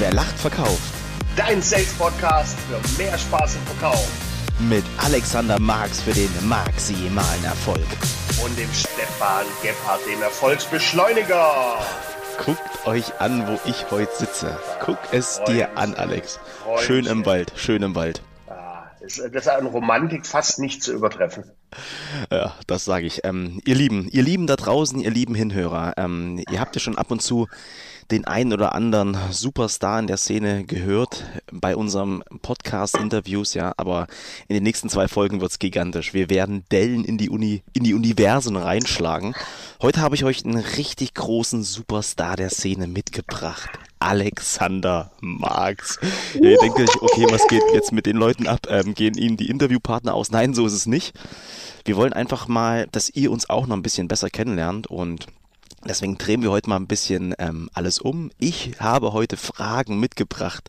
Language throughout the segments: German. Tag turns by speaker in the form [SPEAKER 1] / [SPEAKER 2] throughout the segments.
[SPEAKER 1] Wer lacht, verkauft.
[SPEAKER 2] Dein Sales-Podcast für mehr Spaß im Verkauf.
[SPEAKER 1] Mit Alexander Marx für den maximalen Erfolg.
[SPEAKER 2] Und dem Stefan Gebhardt, dem Erfolgsbeschleuniger.
[SPEAKER 1] Guckt euch an, wo ich heute sitze. Guck es dir an, Alex. Schön im Wald, schön im Wald.
[SPEAKER 2] Das ist an Romantik fast nicht zu übertreffen.
[SPEAKER 1] Ja, das sage ich. Ähm, ihr Lieben, ihr Lieben da draußen, ihr lieben Hinhörer, ähm, ihr habt ja schon ab und zu den einen oder anderen Superstar in der Szene gehört bei unserem Podcast-Interviews, ja, aber in den nächsten zwei Folgen wird's gigantisch. Wir werden Dellen in die Uni, in die Universen reinschlagen. Heute habe ich euch einen richtig großen Superstar der Szene mitgebracht. Alexander Marx. Ja, ihr denkt euch, okay, was geht jetzt mit den Leuten ab? Ähm, gehen ihnen die Interviewpartner aus? Nein, so ist es nicht. Wir wollen einfach mal, dass ihr uns auch noch ein bisschen besser kennenlernt und Deswegen drehen wir heute mal ein bisschen ähm, alles um. Ich habe heute Fragen mitgebracht,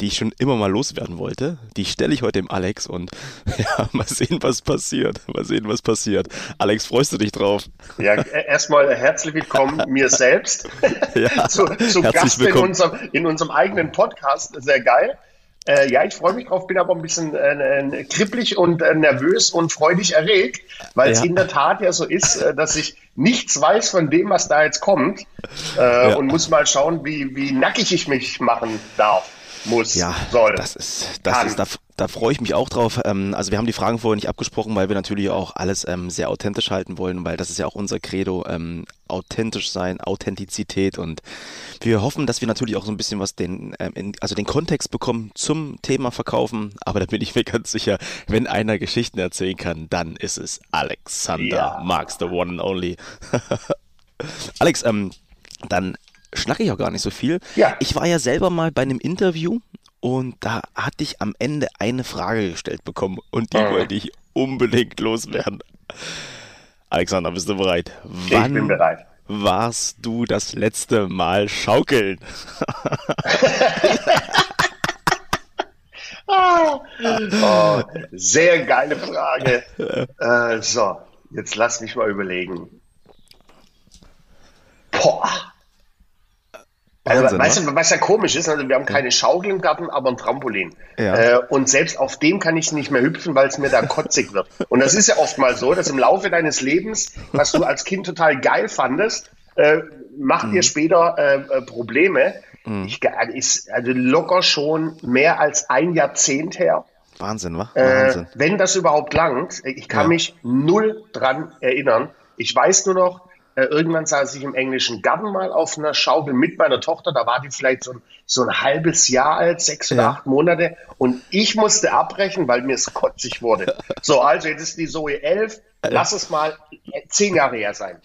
[SPEAKER 1] die ich schon immer mal loswerden wollte. Die stelle ich heute dem Alex und ja, mal sehen, was passiert. Mal sehen, was passiert. Alex, freust du dich drauf?
[SPEAKER 2] Ja, erstmal herzlich willkommen mir selbst. Ja, zu, zu Gast in unserem, in unserem eigenen Podcast. Sehr geil. Äh, ja, ich freue mich drauf, bin aber ein bisschen äh, äh kribbelig und äh, nervös und freudig erregt, weil es ja. in der Tat ja so ist, äh, dass ich nichts weiß von dem, was da jetzt kommt äh, ja. und muss mal schauen, wie, wie nackig ich mich machen darf muss,
[SPEAKER 1] ja, soll. Das ist, das kann. ist, da, freue ich mich auch drauf. Ähm, also wir haben die Fragen vorher nicht abgesprochen, weil wir natürlich auch alles ähm, sehr authentisch halten wollen, weil das ist ja auch unser Credo, ähm, authentisch sein, Authentizität und wir hoffen, dass wir natürlich auch so ein bisschen was den, also den Kontext bekommen zum Thema Verkaufen, aber da bin ich mir ganz sicher, wenn einer Geschichten erzählen kann, dann ist es Alexander ja. Marx, the one and only. Alex, ähm, dann schnacke ich auch gar nicht so viel. Ja. Ich war ja selber mal bei einem Interview und da hatte ich am Ende eine Frage gestellt bekommen und die mhm. wollte ich unbedingt loswerden. Alexander, bist du bereit?
[SPEAKER 2] Wann ich bin bereit.
[SPEAKER 1] Warst du das letzte Mal schaukeln?
[SPEAKER 2] oh, sehr geile Frage. Äh, so, jetzt lass mich mal überlegen. Boah. Also, Wahnsinn, weißt du, was ja komisch ist, also wir haben keine Schaukel im Garten, aber ein Trampolin. Ja. Äh, und selbst auf dem kann ich nicht mehr hüpfen, weil es mir da kotzig wird. Und das ist ja oft mal so, dass im Laufe deines Lebens, was du als Kind total geil fandest, äh, macht mhm. dir später äh, äh Probleme. Mhm. Ich, ist also locker schon mehr als ein Jahrzehnt her.
[SPEAKER 1] Wahnsinn, wa?
[SPEAKER 2] Äh, Wahnsinn. wenn das überhaupt langt, ich kann ja. mich null dran erinnern. Ich weiß nur noch, äh, irgendwann saß ich im englischen Garten mal auf einer Schaukel mit meiner Tochter. Da war die vielleicht so, so ein halbes Jahr alt, sechs oder ja. acht Monate. Und ich musste abbrechen, weil mir es kotzig wurde. So, also jetzt ist die Zoe elf. Lass es mal zehn Jahre her sein.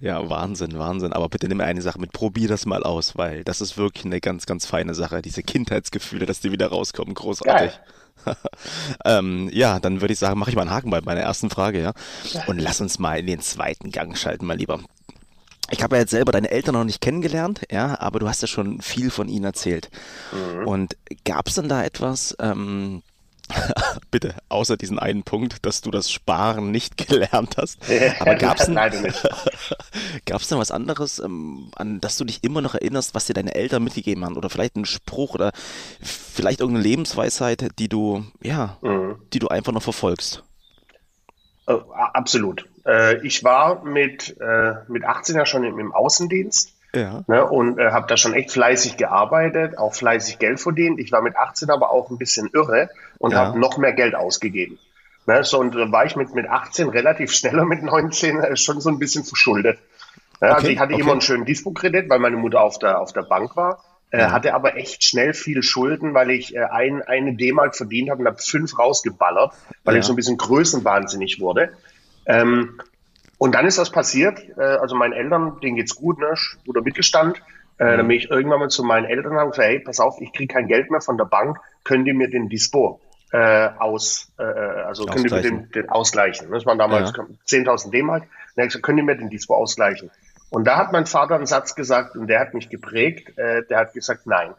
[SPEAKER 1] Ja, Wahnsinn, Wahnsinn. Aber bitte nimm mir eine Sache mit, probier das mal aus, weil das ist wirklich eine ganz, ganz feine Sache. Diese Kindheitsgefühle, dass die wieder rauskommen, großartig. ähm, ja, dann würde ich sagen, mache ich mal einen Haken bei meiner ersten Frage, ja. Und lass uns mal in den zweiten Gang schalten, mal lieber. Ich habe ja jetzt selber deine Eltern noch nicht kennengelernt, ja, aber du hast ja schon viel von ihnen erzählt. Mhm. Und gab es denn da etwas, ähm, bitte, außer diesen einen Punkt, dass du das Sparen nicht gelernt hast. Aber gab es denn, gab's denn was anderes, ähm, an das du dich immer noch erinnerst, was dir deine Eltern mitgegeben haben? Oder vielleicht ein Spruch oder vielleicht irgendeine Lebensweisheit, die du, ja, mhm. die du einfach noch verfolgst?
[SPEAKER 2] Oh, absolut. Äh, ich war mit, äh, mit 18 ja schon im, im Außendienst ja. Ne, und äh, habe da schon echt fleißig gearbeitet, auch fleißig Geld verdient. Ich war mit 18 aber auch ein bisschen irre und ja. habe noch mehr Geld ausgegeben. Ne, so, und da war ich mit, mit 18 relativ schneller mit 19 äh, schon so ein bisschen verschuldet. Ja, okay, also ich hatte okay. immer einen schönen Dispo-Kredit, weil meine Mutter auf der, auf der Bank war. Äh, ja. hatte aber echt schnell viel Schulden, weil ich äh, ein, eine D-Mark verdient habe und habe fünf rausgeballert, weil ja. ich so ein bisschen größenwahnsinnig wurde. Ähm, und dann ist das passiert. Äh, also meinen Eltern, denen geht's gut, ne? guter Mittelstand. Äh, mhm. Dann bin ich irgendwann mal zu meinen Eltern und gesagt, hey, pass auf, ich kriege kein Geld mehr von der Bank, könnt ihr mir den Dispo äh, aus, äh, also könnt ihr mir den, den ausgleichen. Das waren damals ja. 10.000 D-Mark. Dann habe ich gesagt, könnt ihr mir den Dispo ausgleichen? Und da hat mein Vater einen Satz gesagt und der hat mich geprägt. Äh, der hat gesagt, nein.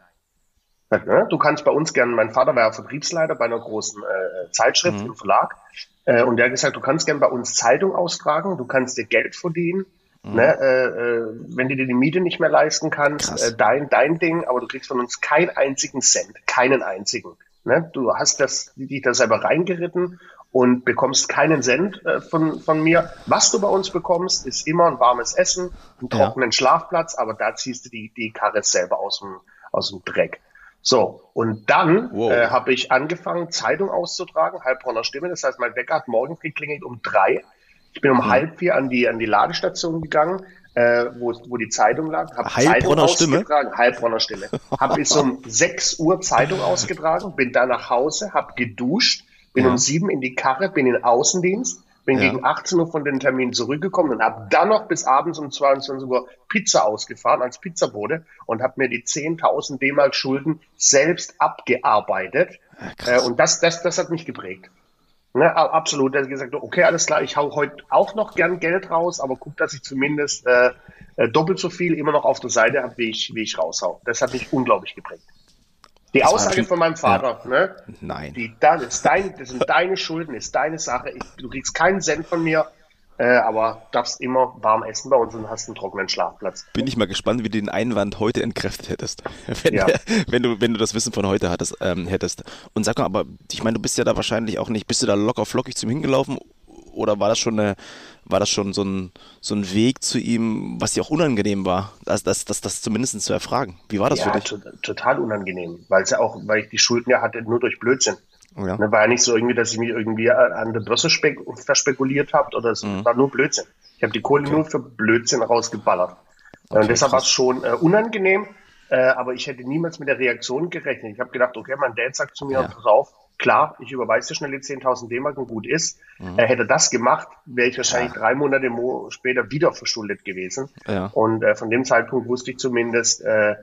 [SPEAKER 2] Ne? Du kannst bei uns gerne, mein Vater war ja Vertriebsleiter bei einer großen äh, Zeitschrift mhm. im Verlag. Äh, und der hat gesagt, du kannst gerne bei uns Zeitung austragen, du kannst dir Geld verdienen Mhm. Ne, äh, äh, wenn du dir die Miete nicht mehr leisten kannst, äh, dein, dein Ding, aber du kriegst von uns keinen einzigen Cent, keinen einzigen. Ne? Du hast das, dich da selber reingeritten und bekommst keinen Cent äh, von, von mir. Was du bei uns bekommst, ist immer ein warmes Essen, einen trockenen ja. Schlafplatz, aber da ziehst du die, die Karre selber aus dem, aus dem Dreck. So, und dann wow. äh, habe ich angefangen, Zeitung auszutragen, Heilbronner Stimme. Das heißt, mein Wecker hat morgens geklingelt um drei. Ich bin um hm. halb vier an die, an die Ladestation gegangen, äh, wo, wo die Zeitung lag.
[SPEAKER 1] Hab Heilbronner Stimme?
[SPEAKER 2] Heilbronner Stimme. habe bis um sechs Uhr Zeitung ausgetragen, bin dann nach Hause, habe geduscht, bin ja. um sieben in die Karre, bin in Außendienst, bin ja. gegen 18 Uhr von den Termin zurückgekommen und habe dann noch bis abends um 22 Uhr Pizza ausgefahren als Pizzabote und habe mir die 10.000 D-Mark Schulden selbst abgearbeitet. Ja, äh, und das, das, das hat mich geprägt. Ne, absolut. Er hat gesagt, okay, alles klar, ich hau heute auch noch gern Geld raus, aber guck, dass ich zumindest äh, äh doppelt so viel immer noch auf der Seite habe, wie ich, wie ich raushau. Das hat mich unglaublich geprägt. Die das Aussage von meinem Vater, ja. ne?
[SPEAKER 1] Nein.
[SPEAKER 2] Die, das, ist dein, das sind deine Schulden, ist deine Sache. Ich, du kriegst keinen Cent von mir, äh, aber darfst immer warm essen bei uns und hast einen trockenen Schlafplatz.
[SPEAKER 1] Bin ich mal gespannt, wie du den Einwand heute entkräftet hättest. Wenn, ja. wenn, du, wenn du das Wissen von heute hattest, ähm, hättest. Und sag mal, aber ich meine, du bist ja da wahrscheinlich auch nicht, bist du da locker flockig zum hingelaufen oder war das schon eine, war das schon so ein, so ein Weg zu ihm, was dir auch unangenehm war, das, das, das, das zumindest zu erfragen? Wie war das ja, für dich?
[SPEAKER 2] total unangenehm, weil es ja auch, weil ich die Schulden ja hatte nur durch Blödsinn. Ja. Ne, war ja nicht so irgendwie, dass ich mich irgendwie an der Börse spek verspekuliert habe oder es mhm. war nur Blödsinn. Ich habe die Kohle okay. nur für Blödsinn rausgeballert. Okay, und deshalb war es schon äh, unangenehm, äh, aber ich hätte niemals mit der Reaktion gerechnet. Ich habe gedacht, okay, mein Dad sagt zu mir, ja. pass auf, klar, ich überweise dir schnell die 10.000 D-Mark und gut ist. Mhm. Er hätte das gemacht, wäre ich wahrscheinlich ja. drei Monate später wieder verschuldet gewesen. Ja. Und äh, von dem Zeitpunkt wusste ich zumindest, äh,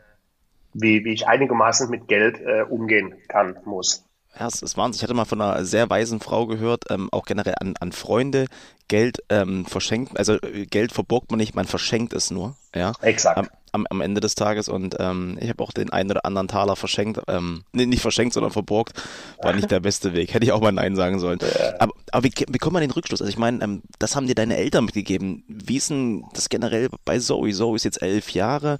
[SPEAKER 2] wie, wie ich einigermaßen mit Geld äh, umgehen kann, muss.
[SPEAKER 1] Ja, es ist Wahnsinn. Ich hatte mal von einer sehr weisen Frau gehört, ähm, auch generell an, an Freunde, Geld ähm, verschenkt, also Geld verborgt man nicht, man verschenkt es nur. Ja,
[SPEAKER 2] exakt.
[SPEAKER 1] Ähm, am, am Ende des Tages und ähm, ich habe auch den einen oder anderen Taler verschenkt, ähm, nee, nicht verschenkt, sondern verborgt, war nicht der beste Weg. Hätte ich auch mal Nein sagen sollen. Aber, aber wie, wie kommt man den Rückschluss? Also ich meine, ähm, das haben dir deine Eltern mitgegeben. Wie ist denn das generell bei Zoe? Zoe ist jetzt elf Jahre.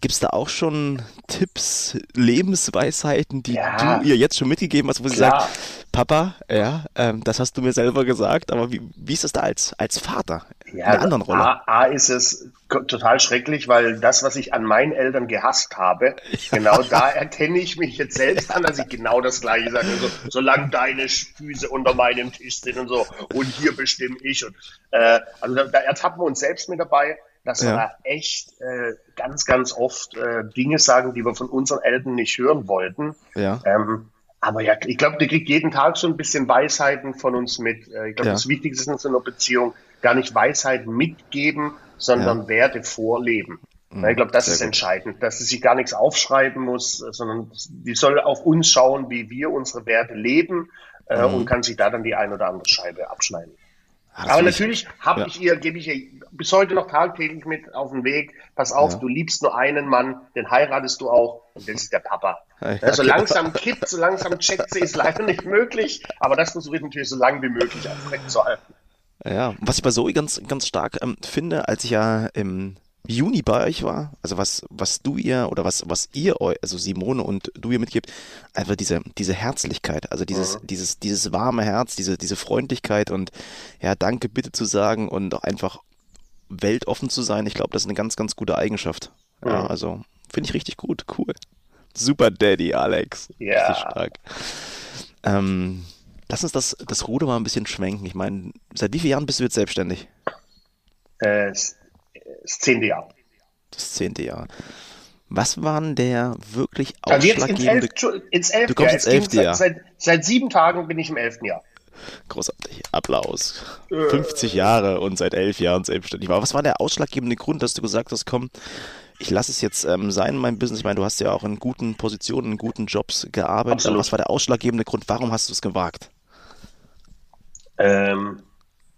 [SPEAKER 1] Gibt es da auch schon Tipps, Lebensweisheiten, die ja, du ihr jetzt schon mitgegeben hast, wo sie klar. sagt, Papa, ja, ähm, das hast du mir selber gesagt, aber wie, wie ist es da als, als Vater?
[SPEAKER 2] Ja, in der anderen Rolle. A, A ist es total schrecklich, weil das, was ich an meinen Eltern gehasst habe, ja. genau da erkenne ich mich jetzt selbst an, dass ich genau das Gleiche sage. So, solange deine Füße unter meinem Tisch sind und so, und hier bestimme ich. Und, äh, also da, da ertappen wir uns selbst mit dabei, dass ja. wir da echt äh, ganz, ganz oft äh, Dinge sagen, die wir von unseren Eltern nicht hören wollten.
[SPEAKER 1] Ja.
[SPEAKER 2] Ähm, aber ja, ich glaube, der kriegt jeden Tag so ein bisschen Weisheiten von uns mit. Äh, ich glaube, ja. das Wichtigste in so einer Beziehung, gar nicht Weisheit mitgeben, sondern ja. Werte vorleben. Mhm, ich glaube, das ist gut. entscheidend, dass sie sich gar nichts aufschreiben muss, sondern die soll auf uns schauen, wie wir unsere Werte leben äh, mhm. und kann sich da dann die ein oder andere Scheibe abschneiden. Ach, Aber natürlich habe ja. ich ihr, gebe ich ihr bis heute noch tagtäglich mit auf den Weg. Pass auf, ja. du liebst nur einen Mann, den heiratest du auch und das ist der Papa. Ja, so genau. langsam kippt, so langsam checkt sie, ist leider nicht möglich. Aber das versuche ich natürlich so lange wie möglich aufrechtzuerhalten.
[SPEAKER 1] Ja, was ich bei Zoe ganz, ganz stark ähm, finde, als ich ja im Juni bei euch war, also was, was du ihr oder was, was ihr euch, also Simone und du ihr mitgibt, einfach diese, diese Herzlichkeit, also dieses, mhm. dieses, dieses warme Herz, diese, diese Freundlichkeit und ja, danke bitte zu sagen und auch einfach weltoffen zu sein. Ich glaube, das ist eine ganz, ganz gute Eigenschaft. Mhm. Ja, also finde ich richtig gut, cool. Super Daddy, Alex.
[SPEAKER 2] Ja.
[SPEAKER 1] Richtig stark. Ähm, Lass uns das, das Ruder mal ein bisschen schwenken. Ich meine, seit wie vielen Jahren bist du jetzt selbstständig?
[SPEAKER 2] Äh, das, zehnte Jahr.
[SPEAKER 1] Das zehnte Jahr. Was war denn der wirklich ausschlaggebende...
[SPEAKER 2] Also jetzt ins, elf, ins elfte
[SPEAKER 1] Du kommst ins elfte Jahr.
[SPEAKER 2] Seit, seit, sieben Tagen bin ich im elften Jahr.
[SPEAKER 1] Großartig. Applaus. Äh. 50 Jahre und seit elf Jahren selbstständig. Aber was war der ausschlaggebende Grund, dass du gesagt hast, komm, ich lasse es jetzt ähm, sein in meinem Business. Ich meine, du hast ja auch in guten Positionen, in guten Jobs gearbeitet. Absolut. Aber was war der ausschlaggebende Grund? Warum hast du es gewagt?
[SPEAKER 2] Ähm,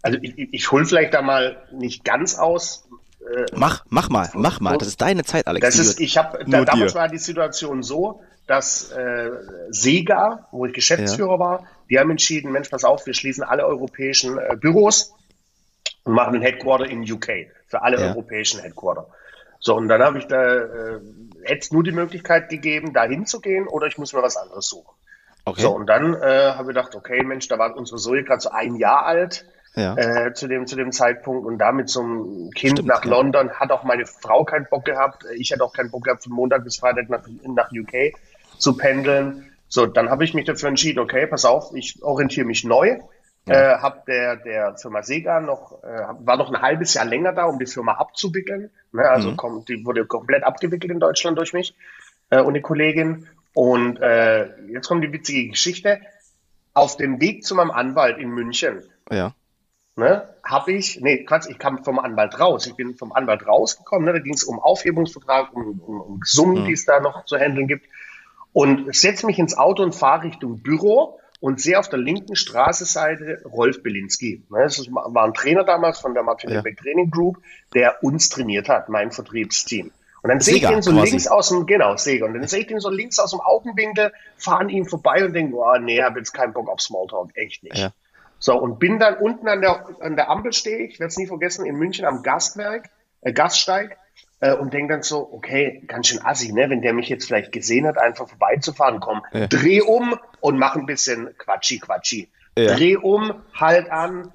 [SPEAKER 2] also ich, ich hole vielleicht da mal nicht ganz aus.
[SPEAKER 1] Äh, mach, mach mal, mach mal. Das ist deine Zeit, Alex.
[SPEAKER 2] Das ist, ich habe da, damals war die Situation so, dass äh, Sega, wo ich Geschäftsführer ja. war, die haben entschieden, Mensch, pass auf, wir schließen alle europäischen äh, Büros und machen ein Headquarter in UK für alle ja. europäischen Headquarter. So, und dann habe ich da äh, jetzt nur die Möglichkeit gegeben, da hinzugehen oder ich muss mir was anderes suchen. Okay. So, und dann äh, habe ich gedacht, okay, Mensch, da war unsere Zoe gerade so ein Jahr alt ja. äh, zu, dem, zu dem Zeitpunkt und damit zum Kind Stimmt, nach ja. London hat auch meine Frau keinen Bock gehabt. Ich hatte auch keinen Bock gehabt, von Montag bis Freitag nach, nach UK zu pendeln. So, dann habe ich mich dafür entschieden, okay, pass auf, ich orientiere mich neu. Ja. Äh, hab der, der Firma Sega noch, äh, war noch ein halbes Jahr länger da, um die Firma abzuwickeln. Ne, also mhm. kommt, die wurde komplett abgewickelt in Deutschland durch mich äh, und die Kollegin. Und äh, jetzt kommt die witzige Geschichte. Auf dem Weg zu meinem Anwalt in München
[SPEAKER 1] ja.
[SPEAKER 2] ne, habe ich, nee, Quatsch, ich kam vom Anwalt raus. Ich bin vom Anwalt rausgekommen. Ne, da ging es um Aufhebungsvertrag, um, um, um Summen, mhm. die es da noch zu handeln gibt. Und setze mich ins Auto und fahre Richtung Büro und sehe auf der linken Straßenseite Rolf Belinski. Ne, das war ein Trainer damals von der Martin ja. Training Group, der uns trainiert hat, mein Vertriebsteam. Und dann sehe ich den so quasi. links aus dem, genau, Sega. Und dann sehe ich den so links aus dem Augenwinkel, fahren ihm vorbei und denke, oh nee, habe jetzt keinen Bock auf Smalltalk, echt nicht. Ja. So, und bin dann unten an der, an der Ampel stehe ich, werde es nie vergessen, in München am Gastwerk, äh, Gaststeig, äh, und denke dann so, okay, ganz schön assi, ne, wenn der mich jetzt vielleicht gesehen hat, einfach vorbeizufahren, komm, ja. dreh um und mach ein bisschen Quatschi, Quatschi. Ja. Dreh um, halt an,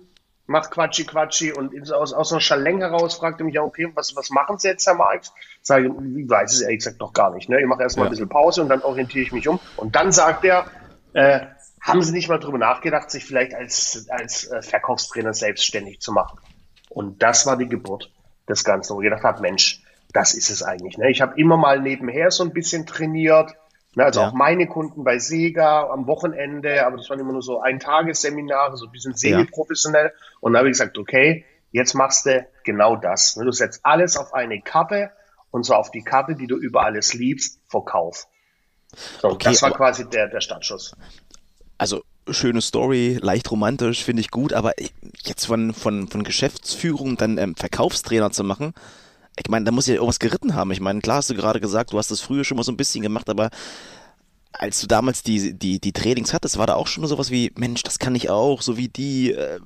[SPEAKER 2] macht Quatschi Quatschi und aus, aus einer Schaleng heraus fragte mich ja, okay, was, was machen Sie jetzt, Herr Marx? Sage ich, weiß es ehrlich gesagt noch gar nicht. Ne? Ich mache erstmal ja. ein bisschen Pause und dann orientiere ich mich um. Und dann sagt er, äh, haben Sie nicht mal drüber nachgedacht, sich vielleicht als, als äh, Verkaufstrainer selbstständig zu machen? Und das war die Geburt des Ganzen, wo ich gedacht habe, Mensch, das ist es eigentlich. Ne? Ich habe immer mal nebenher so ein bisschen trainiert, Ne, also ja. auch meine Kunden bei Sega am Wochenende, aber das waren immer nur so Ein-Tages-Seminare, so ein bisschen semi-professionell. Ja. Und dann habe ich gesagt, okay, jetzt machst du genau das. Ne? Du setzt alles auf eine Karte und so auf die Karte, die du über alles liebst, Verkauf. So, okay, das war quasi der, der Startschuss.
[SPEAKER 1] Also schöne Story, leicht romantisch, finde ich gut, aber jetzt von, von, von Geschäftsführung dann ähm, Verkaufstrainer zu machen, ich meine, da muss ja irgendwas geritten haben. Ich meine, klar hast du gerade gesagt, du hast das früher schon mal so ein bisschen gemacht, aber als du damals die, die, die Trainings hattest, war da auch schon sowas wie, Mensch, das kann ich auch, so wie die. Äh,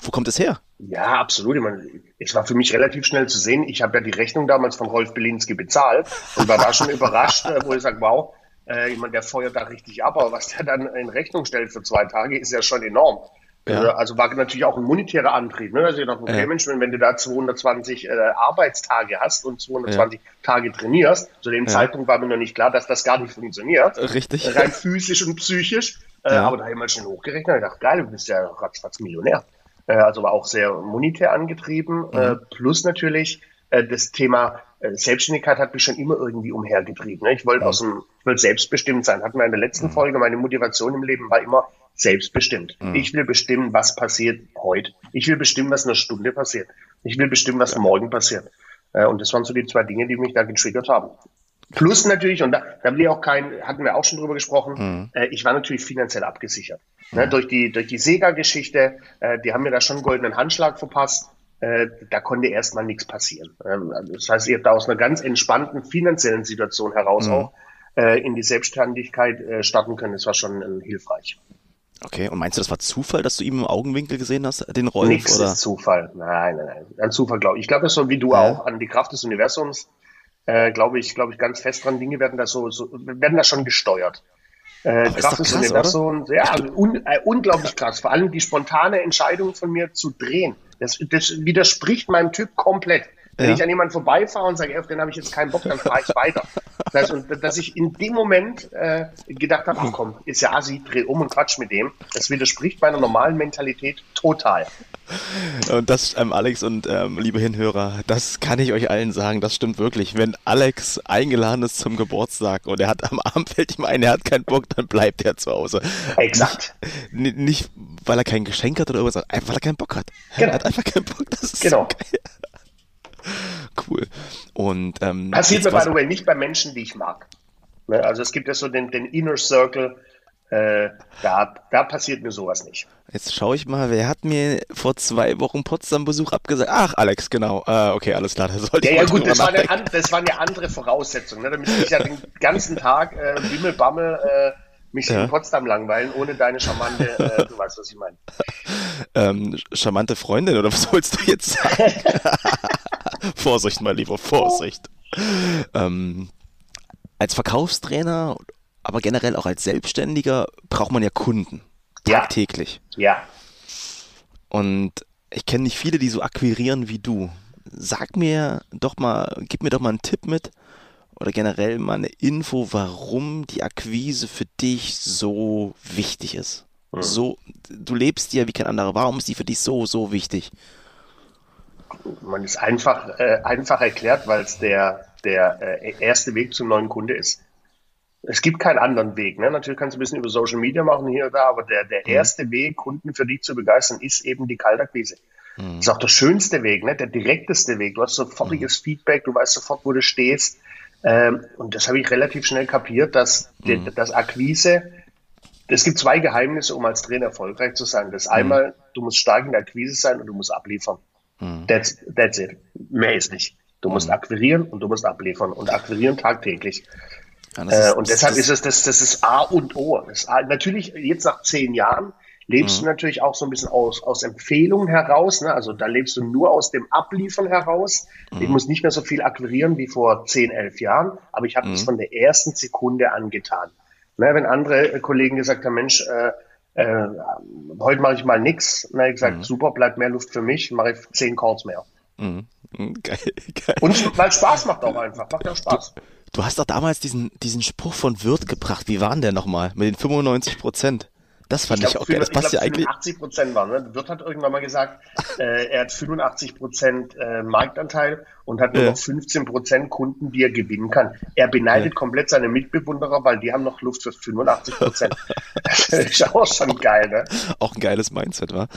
[SPEAKER 1] wo kommt es her?
[SPEAKER 2] Ja, absolut. Ich meine, es war für mich relativ schnell zu sehen. Ich habe ja die Rechnung damals von Rolf Belinski bezahlt und war da schon überrascht, äh, wo ich sage, wow, äh, jemand, der feuert da richtig ab, aber was der dann in Rechnung stellt für zwei Tage, ist ja schon enorm. Ja. Also, also war natürlich auch ein monetärer Antrieb. Ne? Also ich dachte, okay, ja. Mensch, wenn, wenn, du da 220 äh, Arbeitstage hast und 220 ja. Tage trainierst, zu dem Zeitpunkt war mir noch nicht klar, dass das gar nicht funktioniert.
[SPEAKER 1] Richtig.
[SPEAKER 2] Rein physisch und psychisch. Äh, aber da habe ich mal schnell hochgerechnet und dachte, geil, du bist ja ratzfatz Millionär. Äh, also war auch sehr monetär angetrieben. Mhm. Äh, plus natürlich äh, das Thema äh, Selbstständigkeit hat mich schon immer irgendwie umhergetrieben. Ne? Ich wollte aus dem, ich wollte selbstbestimmt sein. Hatten wir in der letzten mhm. Folge, meine Motivation im Leben war immer, selbstbestimmt. Mhm. Ich will bestimmen, was passiert heute. Ich will bestimmen, was in einer Stunde passiert. Ich will bestimmen, was ja. morgen passiert. Äh, und das waren so die zwei Dinge, die mich da getriggert haben. Plus natürlich, und da, da will ich auch kein, hatten wir auch schon drüber gesprochen, mhm. äh, ich war natürlich finanziell abgesichert. Mhm. Ne, durch die, durch die Sega-Geschichte, äh, die haben mir da schon einen goldenen Handschlag verpasst. Äh, da konnte erstmal nichts passieren. Ähm, das heißt, ihr habt da aus einer ganz entspannten finanziellen Situation heraus mhm. auch äh, in die Selbstständigkeit äh, starten können. Das war schon hilfreich.
[SPEAKER 1] Okay, und meinst du, das war Zufall, dass du ihm im Augenwinkel gesehen hast, den Rolf?
[SPEAKER 2] Nichts oder? ist Zufall. Nein, nein, nein. Ein Zufall, glaube ich. Ich glaube, das so wie du ja. auch an die Kraft des Universums. Äh, glaube ich, glaube ich ganz fest dran. Dinge werden da so, so werden da schon gesteuert. Äh, Kraft des Universums, ja, also un, äh, unglaublich krass. Vor allem die spontane Entscheidung von mir zu drehen. Das, das widerspricht meinem Typ komplett. Wenn ja. ich an jemanden vorbeifahre und sage, auf den habe ich jetzt keinen Bock, dann fahre ich weiter. Das heißt, und, dass ich in dem Moment äh, gedacht habe, ach komm, ist ja Asi, dreh um und quatsch mit dem. Das widerspricht meiner normalen Mentalität total.
[SPEAKER 1] Und das, ähm, Alex und ähm, liebe Hinhörer, das kann ich euch allen sagen, das stimmt wirklich. Wenn Alex eingeladen ist zum Geburtstag und er hat am Abend fällt ihm ein, er hat keinen Bock, dann bleibt er zu Hause.
[SPEAKER 2] Exakt.
[SPEAKER 1] Nicht, nicht weil er kein Geschenk hat oder irgendwas, einfach weil er keinen Bock hat. Genau. Er hat einfach keinen Bock, das ist genau. so geil. Cool. Und, ähm,
[SPEAKER 2] Passiert mir, by the way, nicht bei Menschen, die ich mag. Ne, also es gibt ja so den, den Inner Circle, äh, da, da passiert mir sowas nicht.
[SPEAKER 1] Jetzt schaue ich mal, wer hat mir vor zwei Wochen Potsdam-Besuch abgesagt? Ach, Alex, genau. Äh, okay, alles klar, da sollte
[SPEAKER 2] ja, ich Ja, gut, das, war eine, das waren ja andere Voraussetzungen. Ne? Da müsste ich ja den ganzen Tag äh, Wimmelbammel äh, mich ja. in Potsdam langweilen, ohne deine charmante, äh, du weißt, was ich meine.
[SPEAKER 1] ähm, charmante Freundin oder was wolltest du jetzt sagen? Vorsicht, mein Lieber, Vorsicht. Ähm, als Verkaufstrainer, aber generell auch als Selbstständiger braucht man ja Kunden. Tagtäglich.
[SPEAKER 2] Ja.
[SPEAKER 1] Und ich kenne nicht viele, die so akquirieren wie du. Sag mir doch mal, gib mir doch mal einen Tipp mit oder generell mal eine Info, warum die Akquise für dich so wichtig ist. Hm. So, du lebst ja wie kein anderer. Warum ist die für dich so, so wichtig?
[SPEAKER 2] Man ist einfach, äh, einfach erklärt, weil es der, der äh, erste Weg zum neuen Kunde ist. Es gibt keinen anderen Weg. Ne? Natürlich kannst du ein bisschen über Social Media machen hier oder da, aber der, der mhm. erste Weg, Kunden für dich zu begeistern, ist eben die Kaltakquise. Mhm. Das ist auch der schönste Weg, ne? der direkteste Weg. Du hast sofortiges mhm. Feedback, du weißt sofort, wo du stehst. Ähm, und das habe ich relativ schnell kapiert, dass mhm. das Akquise, es gibt zwei Geheimnisse, um als Trainer erfolgreich zu sein. Das mhm. einmal, du musst stark in der Akquise sein und du musst abliefern. Mhm. That's, that's it. Mehr ist nicht. Du musst mhm. akquirieren und du musst abliefern und akquirieren tagtäglich. Ja, äh, ist, und deshalb ist es das, das ist A und O. Das A, natürlich jetzt nach zehn Jahren lebst mhm. du natürlich auch so ein bisschen aus, aus Empfehlungen heraus. Ne? Also da lebst du nur aus dem Abliefern heraus. Mhm. Ich muss nicht mehr so viel akquirieren wie vor 10, 11 Jahren, aber ich habe mhm. das von der ersten Sekunde angetan. Ne, wenn andere Kollegen gesagt haben, Mensch, äh, äh, heute mache ich mal nichts, dann habe ich gesagt, mhm. super, bleibt mehr Luft für mich, mache ich 10 Calls mehr. Mhm. mhm. Geil, geil. Und weil Spaß macht auch einfach, macht ja Spaß.
[SPEAKER 1] Du, du hast doch damals diesen, diesen Spruch von Wirt gebracht. Wie war denn der nochmal? Mit den 95 Prozent. Das fand ich, glaub, ich auch geil. Das passt
[SPEAKER 2] ja
[SPEAKER 1] eigentlich.
[SPEAKER 2] 80 Prozent waren. Ne? Wirt hat irgendwann mal gesagt, äh, er hat 85 Prozent äh, Marktanteil und hat nur ja. noch 15 Prozent Kunden, die er gewinnen kann. Er beneidet ja. komplett seine Mitbewunderer, weil die haben noch Luft für 85 Prozent. das ist auch schon geil, ne?
[SPEAKER 1] Auch ein geiles Mindset, war.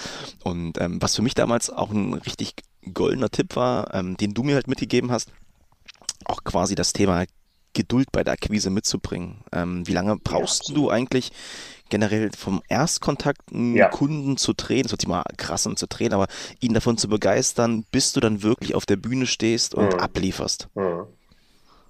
[SPEAKER 1] Und ähm, was für mich damals auch ein richtig goldener Tipp war, ähm, den du mir halt mitgegeben hast, auch quasi das Thema Geduld bei der Akquise mitzubringen. Ähm, wie lange brauchst ja, du eigentlich generell vom Erstkontakt einen ja. Kunden zu drehen, das sich mal krass an zu drehen, aber ihn davon zu begeistern, bis du dann wirklich auf der Bühne stehst und mhm. ablieferst? Mhm.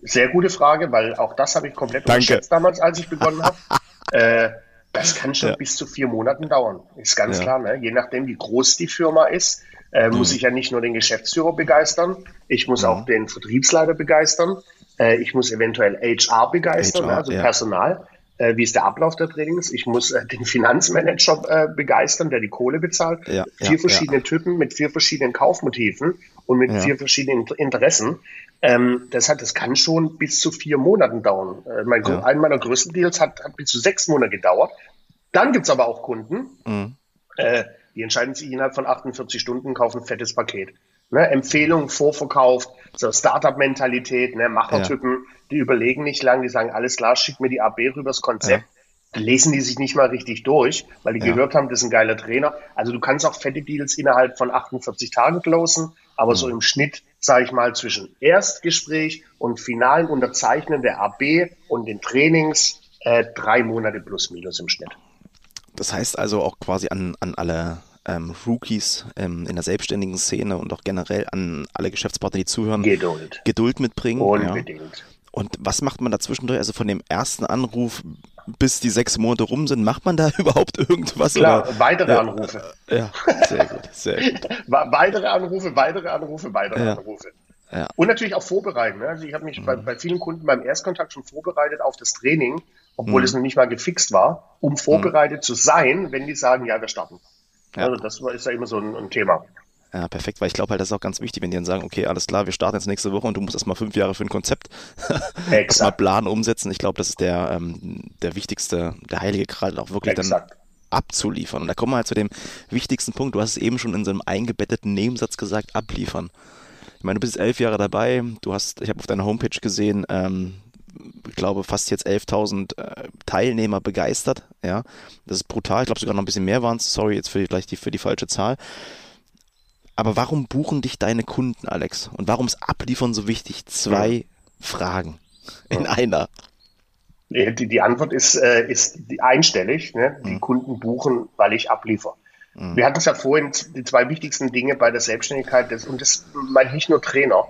[SPEAKER 2] Sehr gute Frage, weil auch das habe ich komplett unterschätzt damals, als ich begonnen habe. äh, das kann schon ja. bis zu vier Monaten dauern. Ist ganz ja. klar, ne? je nachdem, wie groß die Firma ist, äh, mhm. muss ich ja nicht nur den Geschäftsführer begeistern, ich muss mhm. auch den Vertriebsleiter begeistern, äh, ich muss eventuell HR begeistern, HR, also Personal äh, wie ist der Ablauf der Trainings. Ich muss äh, den Finanzmanager äh, begeistern, der die Kohle bezahlt. Ja, vier ja, verschiedene ja. Typen mit vier verschiedenen Kaufmotiven und mit vier verschiedenen Interessen. Ähm, das, hat, das kann schon bis zu vier Monaten dauern. Äh, mein, Ein meiner größten Deals hat, hat bis zu sechs Monate gedauert. Dann gibt's aber auch Kunden, mhm. äh, die entscheiden sich innerhalb von 48 Stunden, kaufen ein fettes Paket. Ne, Empfehlungen vorverkauft, so Startup-Mentalität, ne, Machertypen, ja. die überlegen nicht lang, die sagen, alles klar, schick mir die AB rüber, das Konzept. Ja. Lesen die sich nicht mal richtig durch, weil die ja. gehört haben, das ist ein geiler Trainer. Also du kannst auch fette Deals innerhalb von 48 Tagen closen, aber mhm. so im Schnitt, sage ich mal, zwischen Erstgespräch und finalen Unterzeichnen der AB und den Trainings äh, drei Monate plus minus im Schnitt.
[SPEAKER 1] Das heißt also auch quasi an, an alle ähm, Rookies ähm, in der selbstständigen Szene und auch generell an alle Geschäftspartner, die zuhören,
[SPEAKER 2] Geduld,
[SPEAKER 1] Geduld mitbringen.
[SPEAKER 2] Unbedingt. Ja.
[SPEAKER 1] Und was macht man da zwischendurch? Also von dem ersten Anruf bis die sechs Monate rum sind, macht man da überhaupt irgendwas?
[SPEAKER 2] Klar, oder? weitere ja, Anrufe.
[SPEAKER 1] Ja, sehr gut, sehr gut.
[SPEAKER 2] weitere Anrufe, weitere Anrufe, weitere ja. Anrufe. Ja. Und natürlich auch vorbereiten. Ne? Also ich habe mich mhm. bei, bei, vielen Kunden beim Erstkontakt schon vorbereitet auf das Training, obwohl mhm. es noch nicht mal gefixt war, um mhm. vorbereitet mhm. zu sein, wenn die sagen, ja, wir starten. Ja. Also das ist ja immer so ein, ein Thema.
[SPEAKER 1] Ja, perfekt, weil ich glaube halt, das ist auch ganz wichtig, wenn die dann sagen, okay, alles klar, wir starten jetzt nächste Woche und du musst erstmal fünf Jahre für ein Konzept erstmal planen, umsetzen. Ich glaube, das ist der, ähm, der wichtigste, der heilige Kral, auch wirklich Exakt. dann abzuliefern. Und da kommen wir halt zu dem wichtigsten Punkt. Du hast es eben schon in so einem eingebetteten Nebensatz gesagt, abliefern. Ich meine, du bist elf Jahre dabei, du hast, ich habe auf deiner Homepage gesehen, ähm, ich glaube, fast jetzt 11.000 äh, Teilnehmer begeistert. Ja, das ist brutal. Ich glaube sogar noch ein bisschen mehr waren es. Sorry jetzt für die, gleich die, für die falsche Zahl. Aber warum buchen dich deine Kunden, Alex? Und warum ist Abliefern so wichtig? Zwei ja. Fragen in ja. einer.
[SPEAKER 2] Die, die Antwort ist, äh, ist einstellig. Ne? Die mhm. Kunden buchen, weil ich abliefere. Mhm. Wir hatten es ja vorhin, die zwei wichtigsten Dinge bei der Selbstständigkeit, das, und das meine ich nicht nur Trainer,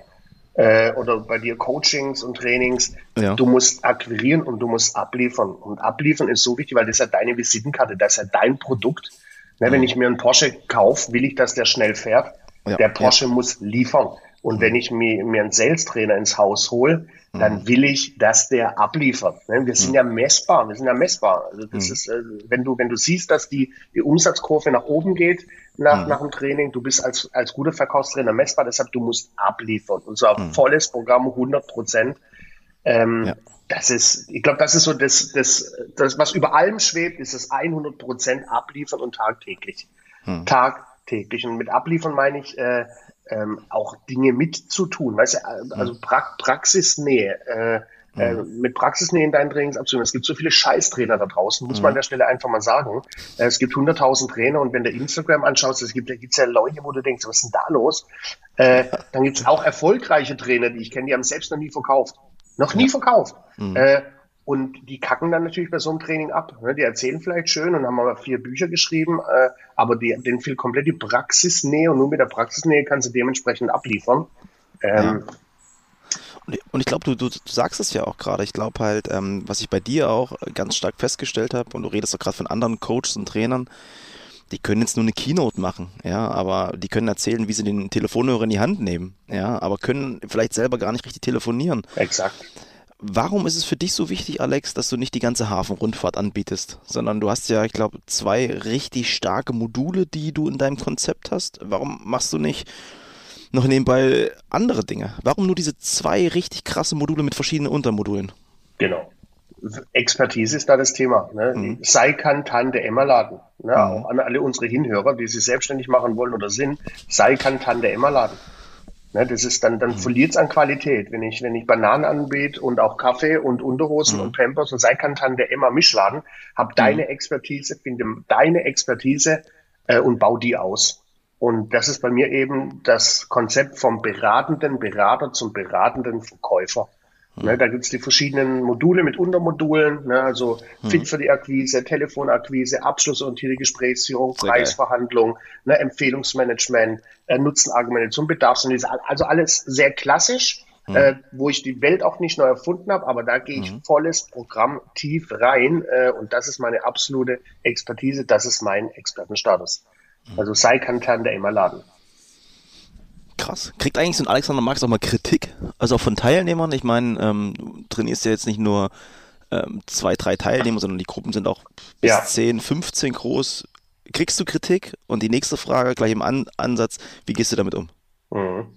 [SPEAKER 2] äh, oder bei dir Coachings und Trainings. Ja. Du musst akquirieren und du musst abliefern. Und abliefern ist so wichtig, weil das ist ja deine Visitenkarte, das ist ja dein Produkt. Ne, wenn ich mir einen Porsche kaufe, will ich, dass der schnell fährt. Ja, der Porsche ja. muss liefern. Und wenn ich mir, mir einen Sales-Trainer ins Haus hole, dann mhm. will ich, dass der abliefert. Ne? Wir sind mhm. ja messbar, wir sind ja messbar. Also das mhm. ist, äh, wenn du, wenn du siehst, dass die, die Umsatzkurve nach oben geht nach, mhm. nach dem Training, du bist als, als guter Verkaufstrainer messbar, deshalb du musst abliefern. Und zwar mhm. volles Programm, 100 Prozent. Ähm, ja. Das ist, ich glaube, das ist so das, das, das, was über allem schwebt, ist das 100 Prozent abliefern und tagtäglich. Mhm. Tagtäglich. Und mit abliefern meine ich, äh, ähm, auch Dinge mitzutun, weißt du, also hm. pra Praxisnähe, äh, äh, hm. mit Praxisnähe in deinen Trainings abzunehmen. Es gibt so viele Scheißtrainer da draußen, muss man an der Stelle einfach mal sagen. Äh, es gibt 100.000 Trainer und wenn du Instagram anschaust, es gibt, da gibt's ja Leute, wo du denkst, was ist denn da los? Äh, dann gibt's auch erfolgreiche Trainer, die ich kenne, die haben selbst noch nie verkauft. Noch nie verkauft. Mhm. Äh, und die kacken dann natürlich bei so einem Training ab. Ne? Die erzählen vielleicht schön und haben aber vier Bücher geschrieben, äh, aber die, denen fehlt komplett die Praxisnähe und nur mit der Praxisnähe kannst du dementsprechend abliefern. Ähm,
[SPEAKER 1] ja. Und ich glaube, du, du, du, sagst es ja auch gerade. Ich glaube halt, ähm, was ich bei dir auch ganz stark festgestellt habe, und du redest auch gerade von anderen Coaches und Trainern, die können jetzt nur eine Keynote machen, ja, aber die können erzählen, wie sie den Telefonhörer in die Hand nehmen, ja, aber können vielleicht selber gar nicht richtig telefonieren.
[SPEAKER 2] Exakt.
[SPEAKER 1] Warum ist es für dich so wichtig, Alex, dass du nicht die ganze Hafenrundfahrt anbietest, sondern du hast ja, ich glaube, zwei richtig starke Module, die du in deinem Konzept hast. Warum machst du nicht noch nebenbei andere Dinge? Warum nur diese zwei richtig krasse Module mit verschiedenen Untermodulen?
[SPEAKER 2] Genau. Expertise ist da das Thema. Ne? Mhm. Sei kann Tante Emma laden. Ne? Mhm. Auch an alle unsere Hinhörer, die sich selbstständig machen wollen oder sind, sei kann Tante Emma laden. Ne, das ist dann, dann mhm. verliert es an Qualität. Wenn ich, wenn ich Bananen anbiete und auch Kaffee und Unterhosen mhm. und Pampers und Seikantan der Emma Mischladen, hab mhm. deine Expertise, finde deine Expertise äh, und bau die aus. Und das ist bei mir eben das Konzept vom beratenden Berater zum beratenden Verkäufer. Ne, da gibt's die verschiedenen Module mit Untermodulen, ne, also hm. Fit für die Akquise, Telefonakquise, abschlussorientierte Gesprächsführung, Sehr Preisverhandlung, ne, Empfehlungsmanagement, äh, Nutzenargumentation, Bedarfsanalyse, also alles sehr klassisch, hm. äh, wo ich die Welt auch nicht neu erfunden habe, aber da gehe ich hm. volles Programm tief rein äh, und das ist meine absolute Expertise, das ist mein Expertenstatus. Hm. Also sei Kantan der immer laden.
[SPEAKER 1] Krass. Kriegt eigentlich so ein Alexander Marx auch mal Kritik? Also auch von Teilnehmern? Ich meine, ähm, du trainierst ja jetzt nicht nur ähm, zwei, drei Teilnehmer, sondern die Gruppen sind auch bis ja. 10, 15 groß. Kriegst du Kritik? Und die nächste Frage gleich im An Ansatz, wie gehst du damit um?
[SPEAKER 2] Mhm.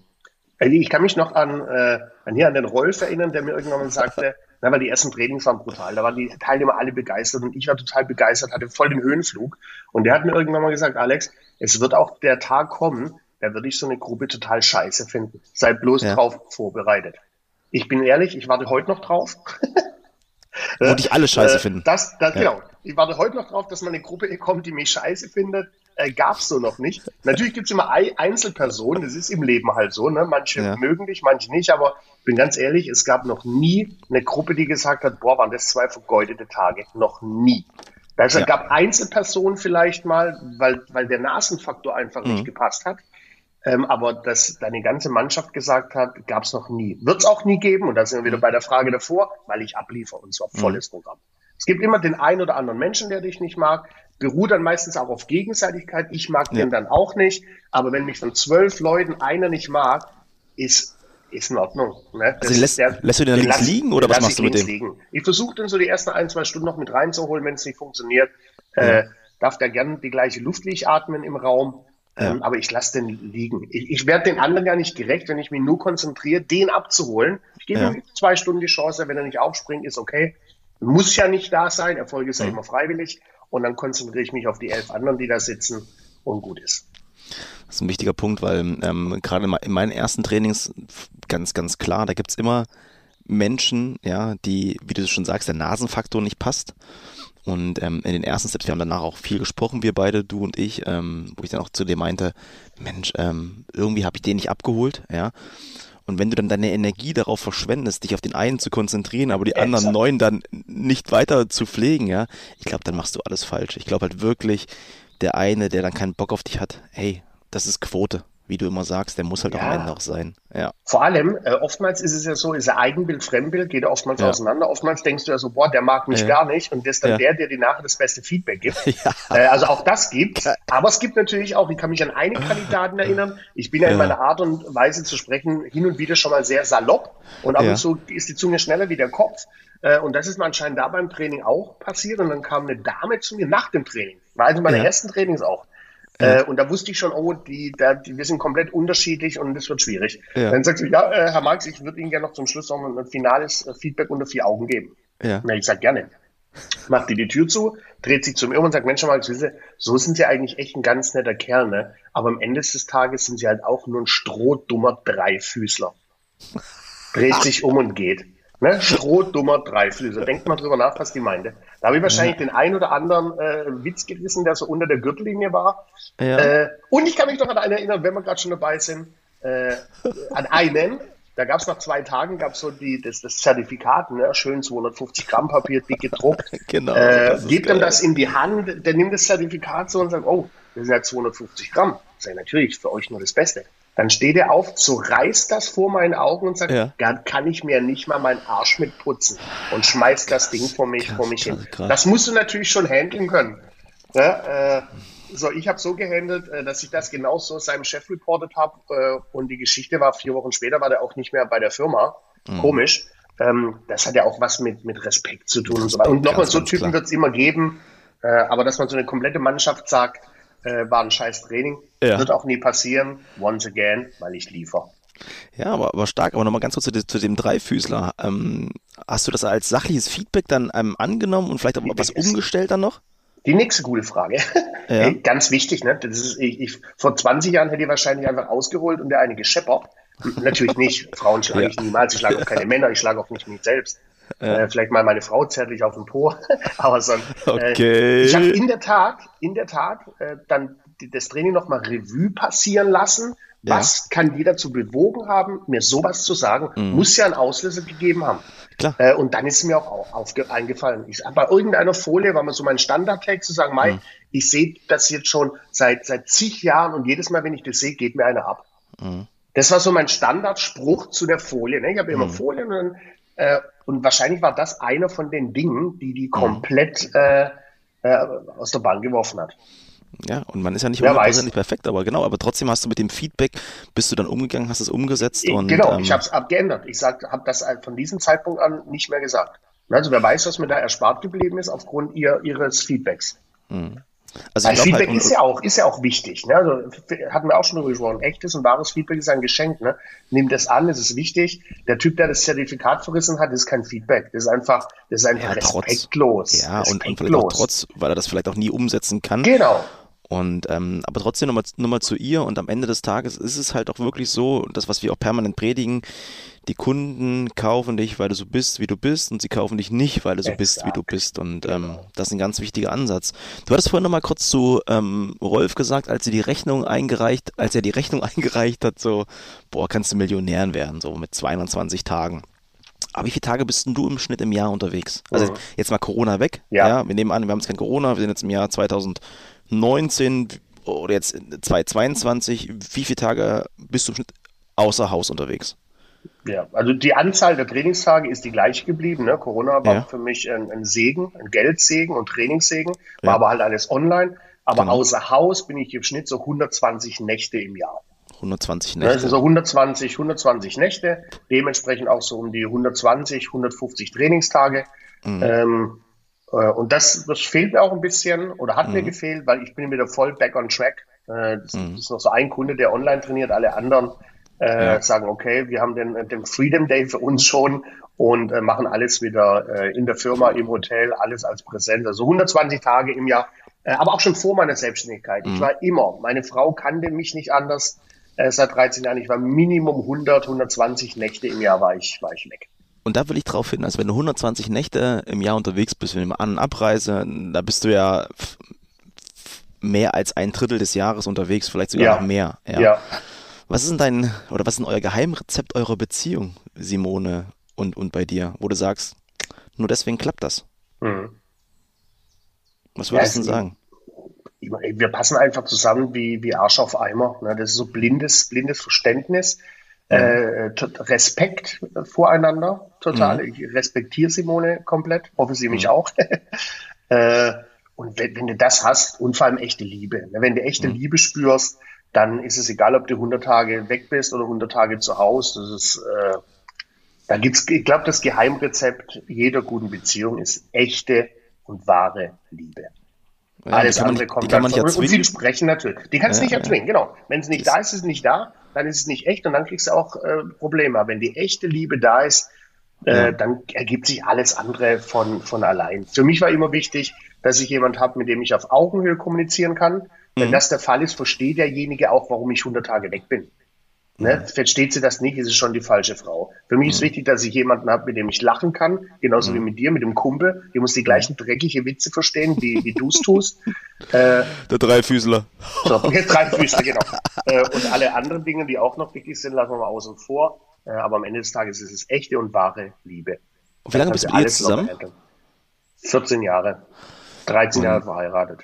[SPEAKER 2] Also ich kann mich noch an, äh, an hier an den Rolf erinnern, der mir irgendwann mal sagte, na, weil die ersten Trainings waren brutal. Da waren die Teilnehmer alle begeistert und ich war total begeistert, hatte voll den Höhenflug. Und der hat mir irgendwann mal gesagt, Alex, es wird auch der Tag kommen, da würde ich so eine Gruppe total scheiße finden. Sei bloß ja. drauf vorbereitet. Ich bin ehrlich, ich warte heute noch drauf.
[SPEAKER 1] Wo dich alle scheiße äh, finden.
[SPEAKER 2] Das, das ja. Genau. Ich warte heute noch drauf, dass mal eine Gruppe kommt, die mich scheiße findet. Äh, gab's so noch nicht. Natürlich gibt's immer Einzelpersonen, das ist im Leben halt so. Ne? Manche ja. mögen dich, manche nicht, aber ich bin ganz ehrlich, es gab noch nie eine Gruppe, die gesagt hat, boah, waren das zwei vergeudete Tage. Noch nie. Also ja. gab Einzelpersonen vielleicht mal, weil, weil der Nasenfaktor einfach mhm. nicht gepasst hat. Ähm, aber dass deine ganze Mannschaft gesagt hat, gab es noch nie. Wird es auch nie geben, und da sind wir wieder mhm. bei der Frage davor, weil ich abliefere und zwar mhm. volles mhm. Programm. Es gibt immer den einen oder anderen Menschen, der dich nicht mag, beruht dann meistens auch auf Gegenseitigkeit. Ich mag ja. den dann auch nicht, aber wenn mich von zwölf Leuten einer nicht mag, ist ist in Ordnung.
[SPEAKER 1] Ne? also lässt, der, lässt du den, den links lass, liegen oder was machst du mit dem? Liegen.
[SPEAKER 2] Ich versuche den so die ersten ein, zwei Stunden noch mit reinzuholen, wenn es nicht funktioniert. Ja. Äh, darf der gerne die gleiche Luft wie ich atmen im Raum. Ja. Ähm, aber ich lasse den liegen. Ich, ich werde den anderen gar nicht gerecht, wenn ich mich nur konzentriere, den abzuholen. Ich gebe ja. ihm zwei Stunden die Chance, wenn er nicht aufspringt, ist okay. Muss ja nicht da sein, Erfolg ist ja mhm. immer freiwillig. Und dann konzentriere ich mich auf die elf anderen, die da sitzen und gut ist.
[SPEAKER 1] Das ist ein wichtiger Punkt, weil ähm, gerade in meinen ersten Trainings ganz, ganz klar, da gibt es immer Menschen, ja, die, wie du schon sagst, der Nasenfaktor nicht passt. Und ähm, in den ersten Steps, wir haben danach auch viel gesprochen, wir beide, du und ich, ähm, wo ich dann auch zu dir meinte, Mensch, ähm, irgendwie habe ich den nicht abgeholt, ja. Und wenn du dann deine Energie darauf verschwendest, dich auf den einen zu konzentrieren, aber die Exakt. anderen neun dann nicht weiter zu pflegen, ja, ich glaube, dann machst du alles falsch. Ich glaube halt wirklich, der eine, der dann keinen Bock auf dich hat, hey, das ist Quote. Wie du immer sagst, der muss halt ja. auch am Ende auch sein. Ja.
[SPEAKER 2] Vor allem, äh, oftmals ist es ja so, ist ja Eigenbild, Fremdbild, geht oftmals ja. auseinander. Oftmals denkst du ja so, boah, der mag mich ja. gar nicht und das ist dann der, der dir nachher das beste Feedback gibt. Äh, also auch das gibt. Aber es gibt natürlich auch, ich kann mich an einen Kandidaten erinnern, ich bin ja in meiner Art und Weise zu sprechen hin und wieder schon mal sehr salopp und ab und zu ist die Zunge schneller wie der Kopf. Äh, und das ist mir anscheinend da beim Training auch passiert. Und dann kam eine Dame zu mir nach dem Training. War also meine ersten Trainings auch. Ja. Äh, und da wusste ich schon, oh, die, da, die, wir sind komplett unterschiedlich und es wird schwierig. Ja. Dann sagt sie, ja, äh, Herr Marx, ich würde Ihnen gerne noch zum Schluss noch ein finales äh, Feedback unter vier Augen geben. Ja. Na, ich sag gerne. Macht die die Tür zu, dreht sich zu mir um und sagt, Mensch, Marx, wissen so sind Sie eigentlich echt ein ganz netter Kerl, ne? Aber am Ende des Tages sind Sie halt auch nur ein strohdummer Dreifüßler. Dreht sich um und geht. Ne? Strohdummer Dreiflüsse. Denkt mal drüber nach, was die meinte. Da habe ich wahrscheinlich ja. den ein oder anderen äh, Witz gerissen, der so unter der Gürtellinie war. Ja. Äh, und ich kann mich noch an einen erinnern, wenn wir gerade schon dabei sind, äh, an einen, da gab es nach zwei Tagen gab so die, das, das Zertifikat, ne? schön 250 Gramm Papier, dick gedruckt. genau. Äh, gibt ihm das in die Hand, der nimmt das Zertifikat so und sagt, oh, das sind ja 250 Gramm. Das ist natürlich für euch nur das Beste. Dann steht er auf, zerreißt das vor meinen Augen und sagt, ja. da kann ich mir nicht mal meinen Arsch mit putzen und schmeißt das Ding vor mich, krass, vor mich hin. Krass. Das musst du natürlich schon handeln können. Ja, äh, so, ich habe so gehandelt, äh, dass ich das genauso seinem Chef reportet habe äh, und die Geschichte war, vier Wochen später war der auch nicht mehr bei der Firma. Mhm. Komisch. Ähm, das hat ja auch was mit, mit Respekt zu tun Respekt, und so weiter. Und nochmal, so Typen wird es immer geben, äh, aber dass man so eine komplette Mannschaft sagt, äh, war ein scheiß Training. Ja. Wird auch nie passieren. Once again, weil ich liefer.
[SPEAKER 1] Ja, aber, aber stark. Aber nochmal ganz kurz zu, zu dem Dreifüßler. Ähm, hast du das als sachliches Feedback dann ähm, angenommen und vielleicht auch was umgestellt dann noch?
[SPEAKER 2] Die nächste gute Frage. Ja. Ganz wichtig, ne? Das ist, ich, ich, vor 20 Jahren hätte ich wahrscheinlich einfach ausgeholt und der eine gescheppert. Natürlich nicht. Frauen schlage ja. ich niemals. Ich schlage auch keine Männer. Ich schlage auch nicht mich selbst. Äh, vielleicht mal meine Frau zärtlich auf dem Po. Aber sonst. Äh, okay. Äh, ich habe in der Tat, in der Tat, äh, dann das Training nochmal Revue passieren lassen. Ja. Was kann die dazu bewogen haben, mir sowas zu sagen? Mhm. Muss ja einen Auslöser gegeben haben. Klar. Äh, und dann ist mir auch aufge eingefallen. Ich, bei irgendeiner Folie war mir so mein Standardtext zu sagen, Mai, mhm. ich sehe das jetzt schon seit, seit zig Jahren und jedes Mal, wenn ich das sehe, geht mir einer ab. Mhm. Das war so mein Standardspruch zu der Folie. Ne? Ich habe immer mhm. Folien und dann und wahrscheinlich war das einer von den Dingen, die die mhm. komplett äh, äh, aus der Bahn geworfen hat.
[SPEAKER 1] Ja, und man ist ja nicht hundertprozentig perfekt, aber genau, aber trotzdem hast du mit dem Feedback, bist du dann umgegangen, hast es umgesetzt
[SPEAKER 2] und. Genau, ähm, ich habe es abgeändert. Ich habe das von diesem Zeitpunkt an nicht mehr gesagt. Also wer weiß, was mir da erspart geblieben ist aufgrund ihr, ihres Feedbacks. Mhm. Also Weil Feedback halt, ist ja auch, ist ja auch wichtig. Ne? Also, hatten wir auch schon darüber gesprochen. Echtes und wahres Feedback ist ein Geschenk. Ne? Nimm das an, es ist wichtig. Der Typ, der das Zertifikat verrissen hat, ist kein Feedback. Das ist einfach, das ist einfach ja, respektlos.
[SPEAKER 1] Trotz, ja, respektlos. Und, und vielleicht auch trotz, weil er das vielleicht auch nie umsetzen kann.
[SPEAKER 2] Genau.
[SPEAKER 1] Und ähm, aber trotzdem nochmal noch mal zu ihr und am Ende des Tages ist es halt auch wirklich so, das, was wir auch permanent predigen, die Kunden kaufen dich, weil du so bist, wie du bist, und sie kaufen dich nicht, weil du so Exakt. bist, wie du bist. Und ähm, genau. das ist ein ganz wichtiger Ansatz. Du hattest vorhin nochmal kurz zu ähm, Rolf gesagt, als sie die Rechnung eingereicht, als er die Rechnung eingereicht hat, so, boah, kannst du Millionär werden, so mit 22 Tagen. Aber wie viele Tage bist denn du im Schnitt im Jahr unterwegs? Also mhm. jetzt mal Corona weg. Ja. ja. Wir nehmen an, wir haben jetzt kein Corona, wir sind jetzt im Jahr 2019 oder jetzt 2022. Wie viele Tage bist du im Schnitt außer Haus unterwegs?
[SPEAKER 2] Ja, also die Anzahl der Trainingstage ist die gleiche geblieben. Ne? Corona war ja. für mich ein, ein, Segen, ein Geldsegen und Trainingssegen, war ja. aber halt alles online. Aber genau. außer Haus bin ich im Schnitt so 120 Nächte im Jahr.
[SPEAKER 1] 120 Nächte.
[SPEAKER 2] Also so 120, 120 Nächte, dementsprechend auch so um die 120, 150 Trainingstage. Mhm. Ähm, äh, und das, das fehlt mir auch ein bisschen oder hat mhm. mir gefehlt, weil ich bin wieder voll back on track. Äh, das, mhm. ist noch so ein Kunde, der online trainiert, alle anderen äh, ja. sagen, okay, wir haben den, den Freedom Day für uns schon und äh, machen alles wieder äh, in der Firma, im Hotel, alles als Präsent. Also 120 Tage im Jahr, äh, aber auch schon vor meiner Selbstständigkeit. Mhm. Ich war immer, meine Frau kannte mich nicht anders äh, seit 13 Jahren. Ich war Minimum 100, 120 Nächte im Jahr war ich, war ich weg.
[SPEAKER 1] Und da will ich drauf hin, also wenn du 120 Nächte im Jahr unterwegs bist, wenn du An- und Abreise, da bist du ja mehr als ein Drittel des Jahres unterwegs, vielleicht sogar ja. noch mehr. Ja. ja. Was ist denn dein, oder was ist denn euer Geheimrezept eurer Beziehung, Simone und, und bei dir, wo du sagst, nur deswegen klappt das? Mhm. Was würdest ja, du denn sagen?
[SPEAKER 2] wir passen einfach zusammen wie, wie Arsch auf Eimer. Ne? Das ist so blindes, blindes Verständnis. Äh, Respekt voreinander, total. Mhm. Ich respektiere Simone komplett, hoffe sie mich mhm. auch. äh, und wenn, wenn, du das hast und vor allem echte Liebe, ne? wenn du echte mhm. Liebe spürst, dann ist es egal, ob du 100 Tage weg bist oder 100 Tage zu Hause. Das ist, äh, da gibt's, ich glaube, das Geheimrezept jeder guten Beziehung ist echte und wahre Liebe. Ja, Alles andere man, kommt
[SPEAKER 1] man nicht
[SPEAKER 2] Und viel sprechen natürlich. Die kannst du ja, nicht erzwingen, ja. genau. Wenn es nicht das da ist, ist es nicht da, dann ist es nicht echt und dann kriegst du auch äh, Probleme. Aber wenn die echte Liebe da ist, äh, dann ergibt sich alles andere von, von allein. Für mich war immer wichtig, dass ich jemand habe, mit dem ich auf Augenhöhe kommunizieren kann. Wenn mhm. das der Fall ist, versteht derjenige auch, warum ich 100 Tage weg bin. Ne? Versteht sie das nicht, ist es schon die falsche Frau. Für mich mhm. ist wichtig, dass ich jemanden habe, mit dem ich lachen kann, genauso mhm. wie mit dir, mit dem Kumpel. Die muss die gleichen dreckige Witze verstehen, wie, wie du es tust.
[SPEAKER 1] Äh, Der Dreifüßler.
[SPEAKER 2] So, Dreifüßler, genau. äh, und alle anderen Dinge, die auch noch wichtig sind, lassen wir mal außen vor. Äh, aber am Ende des Tages ist es echte und wahre Liebe.
[SPEAKER 1] Und wie lange bist du jetzt zusammen?
[SPEAKER 2] 14 Jahre. 13 mhm. Jahre verheiratet.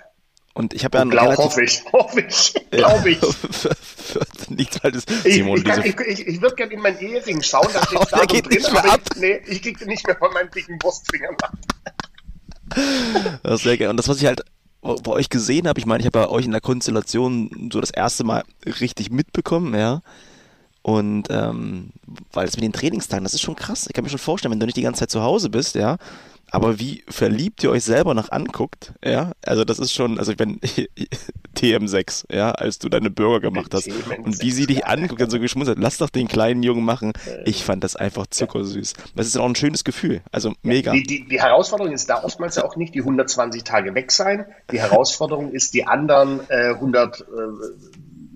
[SPEAKER 1] Und ich habe ja
[SPEAKER 2] einen glaub, hoffe ich, hoffe ich, glaube ich.
[SPEAKER 1] Nichts Falsches.
[SPEAKER 2] Simon, ich, ich, ich, ich würde gerne in meinen Ehering schauen, da steht da
[SPEAKER 1] geht drin, nicht mehr ab.
[SPEAKER 2] Ich, nee, ich kriege nicht mehr von meinen dicken Brustfingern ab.
[SPEAKER 1] Das ist sehr geil. Und das, was ich halt bei euch gesehen habe, ich meine, ich habe bei euch in der Konstellation so das erste Mal richtig mitbekommen, ja. Und ähm, weil es mit den Trainingstagen, das ist schon krass. Ich kann mir schon vorstellen, wenn du nicht die ganze Zeit zu Hause bist, ja, aber wie verliebt ihr euch selber noch anguckt, ja, also das ist schon, also ich bin TM6, ja, als du deine Burger gemacht hast und wie sie dich anguckt und so geschmunzelt, lass doch den kleinen Jungen machen. Ich fand das einfach zuckersüß. Das ist auch ein schönes Gefühl, also mega.
[SPEAKER 2] Die, die, die Herausforderung ist da oftmals ja auch nicht die 120 Tage weg sein. Die Herausforderung ist die anderen äh, 100 äh,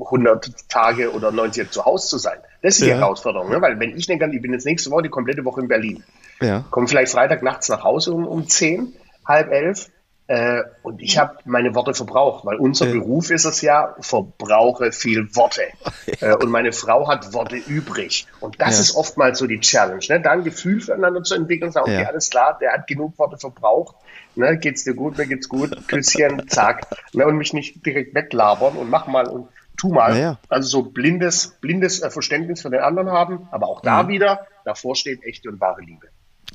[SPEAKER 2] 100 Tage oder 90 zu Hause zu sein. Das ist die ja. Herausforderung, ne? weil wenn ich denke, ich bin jetzt nächste Woche die komplette Woche in Berlin, ja. komme vielleicht Freitag nachts nach Hause um, um 10, halb elf äh, und ich habe meine Worte verbraucht, weil unser ja. Beruf ist es ja, verbrauche viel Worte. äh, und meine Frau hat Worte übrig. Und das ja. ist oftmals so die Challenge, ne? da ein Gefühl füreinander zu entwickeln und sagen, okay, alles klar, der hat genug Worte verbraucht, ne? geht's dir gut, mir geht's gut, Küsschen, zack. Ne? Und mich nicht direkt weglabern und mach mal und tu mal. Ja. Also so blindes, blindes äh, Verständnis für den anderen haben, aber auch da mhm. wieder, davor steht echte und wahre Liebe.